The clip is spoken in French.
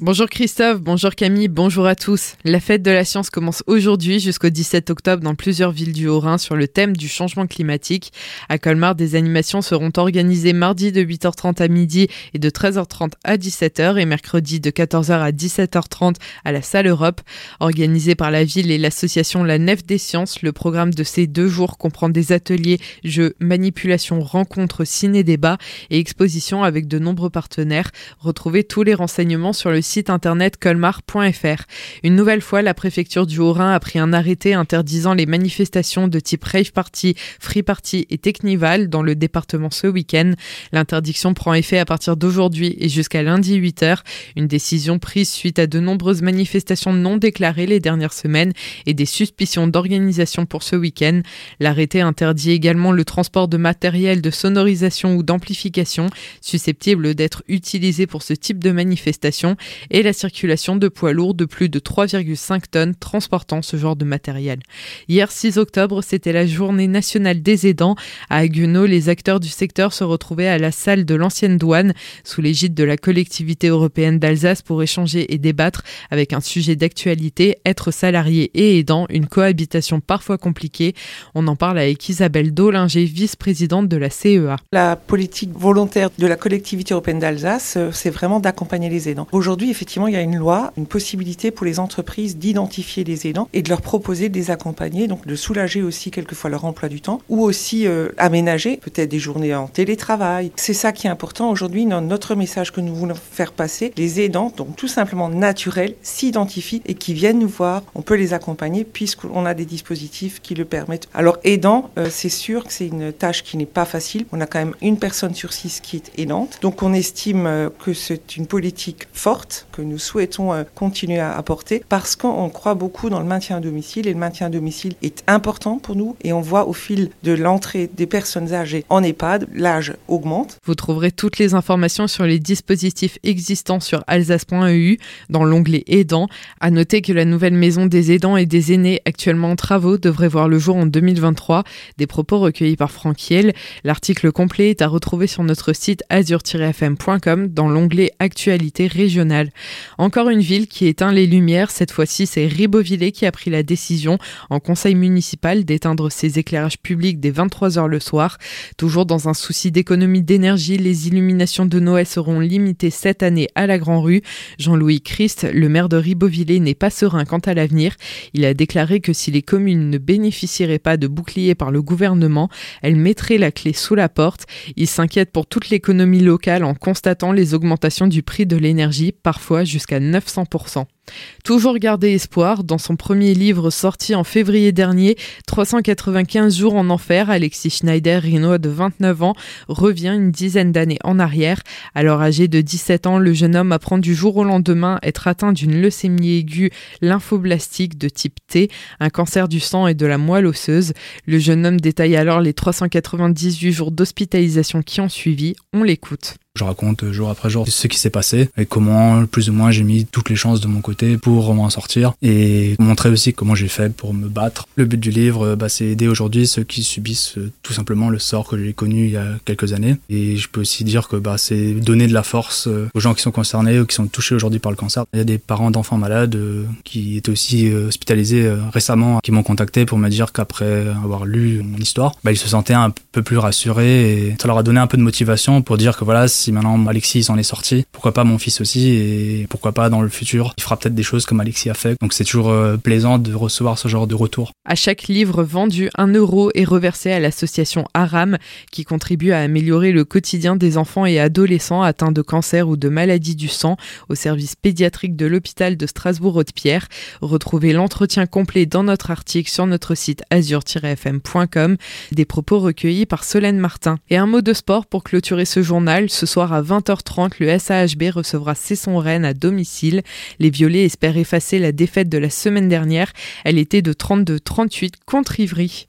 Bonjour Christophe, bonjour Camille, bonjour à tous. La fête de la science commence aujourd'hui jusqu'au 17 octobre dans plusieurs villes du Haut-Rhin sur le thème du changement climatique. À Colmar, des animations seront organisées mardi de 8h30 à midi et de 13h30 à 17h et mercredi de 14h à 17h30 à la salle Europe. Organisé par la ville et l'association La Nef des Sciences, le programme de ces deux jours comprend des ateliers, jeux, manipulations, rencontres, ciné-débats et expositions avec de nombreux partenaires. Retrouvez tous les renseignements sur le site internet colmar.fr. Une nouvelle fois, la préfecture du Haut-Rhin a pris un arrêté interdisant les manifestations de type rave party, free party et technival dans le département ce week-end. L'interdiction prend effet à partir d'aujourd'hui et jusqu'à lundi 8h. Une décision prise suite à de nombreuses manifestations non déclarées les dernières semaines et des suspicions d'organisation pour ce week-end. L'arrêté interdit également le transport de matériel de sonorisation ou d'amplification susceptible d'être utilisé pour ce type de manifestation et la circulation de poids lourds de plus de 3,5 tonnes transportant ce genre de matériel. Hier 6 octobre, c'était la journée nationale des aidants. À Haguenau, les acteurs du secteur se retrouvaient à la salle de l'ancienne douane sous l'égide de la collectivité européenne d'Alsace pour échanger et débattre avec un sujet d'actualité, être salarié et aidant, une cohabitation parfois compliquée. On en parle avec Isabelle Dollinger, vice-présidente de la CEA. La politique volontaire de la collectivité européenne d'Alsace, euh, c'est vraiment d'accompagner les aidants. Aujourd'hui, effectivement, il y a une loi, une possibilité pour les entreprises d'identifier les aidants et de leur proposer de les accompagner, donc de soulager aussi quelquefois leur emploi du temps ou aussi euh, aménager peut-être des journées en télétravail. C'est ça qui est important aujourd'hui. Notre message que nous voulons faire passer, les aidants, donc tout simplement naturels, s'identifient et qui viennent nous voir. On peut les accompagner puisqu'on a des dispositifs qui le permettent. Alors aidant, euh, c'est sûr que c'est une tâche qui n'est pas facile. On a quand même une personne sur six qui est aidante. Donc on estime euh, que c'est une politique forte que nous souhaitons euh, continuer à apporter parce qu'on croit beaucoup dans le maintien à domicile et le maintien à domicile est important pour nous et on voit au fil de l'entrée des personnes âgées en EHPAD, l'âge augmente. Vous trouverez toutes les informations sur les dispositifs existants sur alsace.eu dans l'onglet aidants. À noter que la nouvelle maison des aidants et des aînés actuellement en travaux devrait voir le jour en 2023. Des propos recueillis par Franck L'article complet est à retrouver sur notre site azur-fm.com dans l'onglet actualité régionale. Encore une ville qui éteint les lumières, cette fois-ci c'est Ribeauvillé qui a pris la décision en conseil municipal d'éteindre ses éclairages publics dès 23h le soir. Toujours dans un souci d'économie d'énergie, les illuminations de Noël seront limitées cette année à la Grand Rue. Jean-Louis Christ, le maire de Ribeauvillé, n'est pas serein quant à l'avenir. Il a déclaré que si les communes ne bénéficieraient pas de boucliers par le gouvernement, elles mettraient la clé sous la porte. Il s'inquiète pour toute l'économie locale en constatant les augmentations du prix de l'énergie parfois jusqu'à 900%. Toujours garder espoir, dans son premier livre sorti en février dernier, 395 jours en enfer, Alexis Schneider, rhinois de 29 ans, revient une dizaine d'années en arrière. Alors âgé de 17 ans, le jeune homme apprend du jour au lendemain être atteint d'une leucémie aiguë lymphoblastique de type T, un cancer du sang et de la moelle osseuse. Le jeune homme détaille alors les 398 jours d'hospitalisation qui ont suivi. On l'écoute. Je raconte jour après jour ce qui s'est passé et comment plus ou moins j'ai mis toutes les chances de mon côté pour m'en sortir et montrer aussi comment j'ai fait pour me battre. Le but du livre, bah, c'est aider aujourd'hui ceux qui subissent euh, tout simplement le sort que j'ai connu il y a quelques années. Et je peux aussi dire que bah, c'est donner de la force euh, aux gens qui sont concernés ou qui sont touchés aujourd'hui par le cancer. Il y a des parents d'enfants malades euh, qui étaient aussi hospitalisés récemment, qui m'ont contacté pour me dire qu'après avoir lu mon histoire, bah, ils se sentaient un peu plus rassurés et ça leur a donné un peu de motivation pour dire que voilà, si maintenant Alexis s'en est sorti, pourquoi pas mon fils aussi et pourquoi pas dans le futur, il fera des choses comme Alexis a fait. Donc c'est toujours euh, plaisant de recevoir ce genre de retour. À chaque livre vendu, un euro est reversé à l'association Aram qui contribue à améliorer le quotidien des enfants et adolescents atteints de cancer ou de maladies du sang au service pédiatrique de l'hôpital de Strasbourg-Haute-Pierre. Retrouvez l'entretien complet dans notre article sur notre site azur-fm.com. Des propos recueillis par Solène Martin. Et un mot de sport pour clôturer ce journal. Ce soir à 20h30, le SAHB recevra Cesson Rennes à domicile. Les Violets espèrent effacer la défaite de la semaine dernière. Elle était de 32-38 contre Ivry.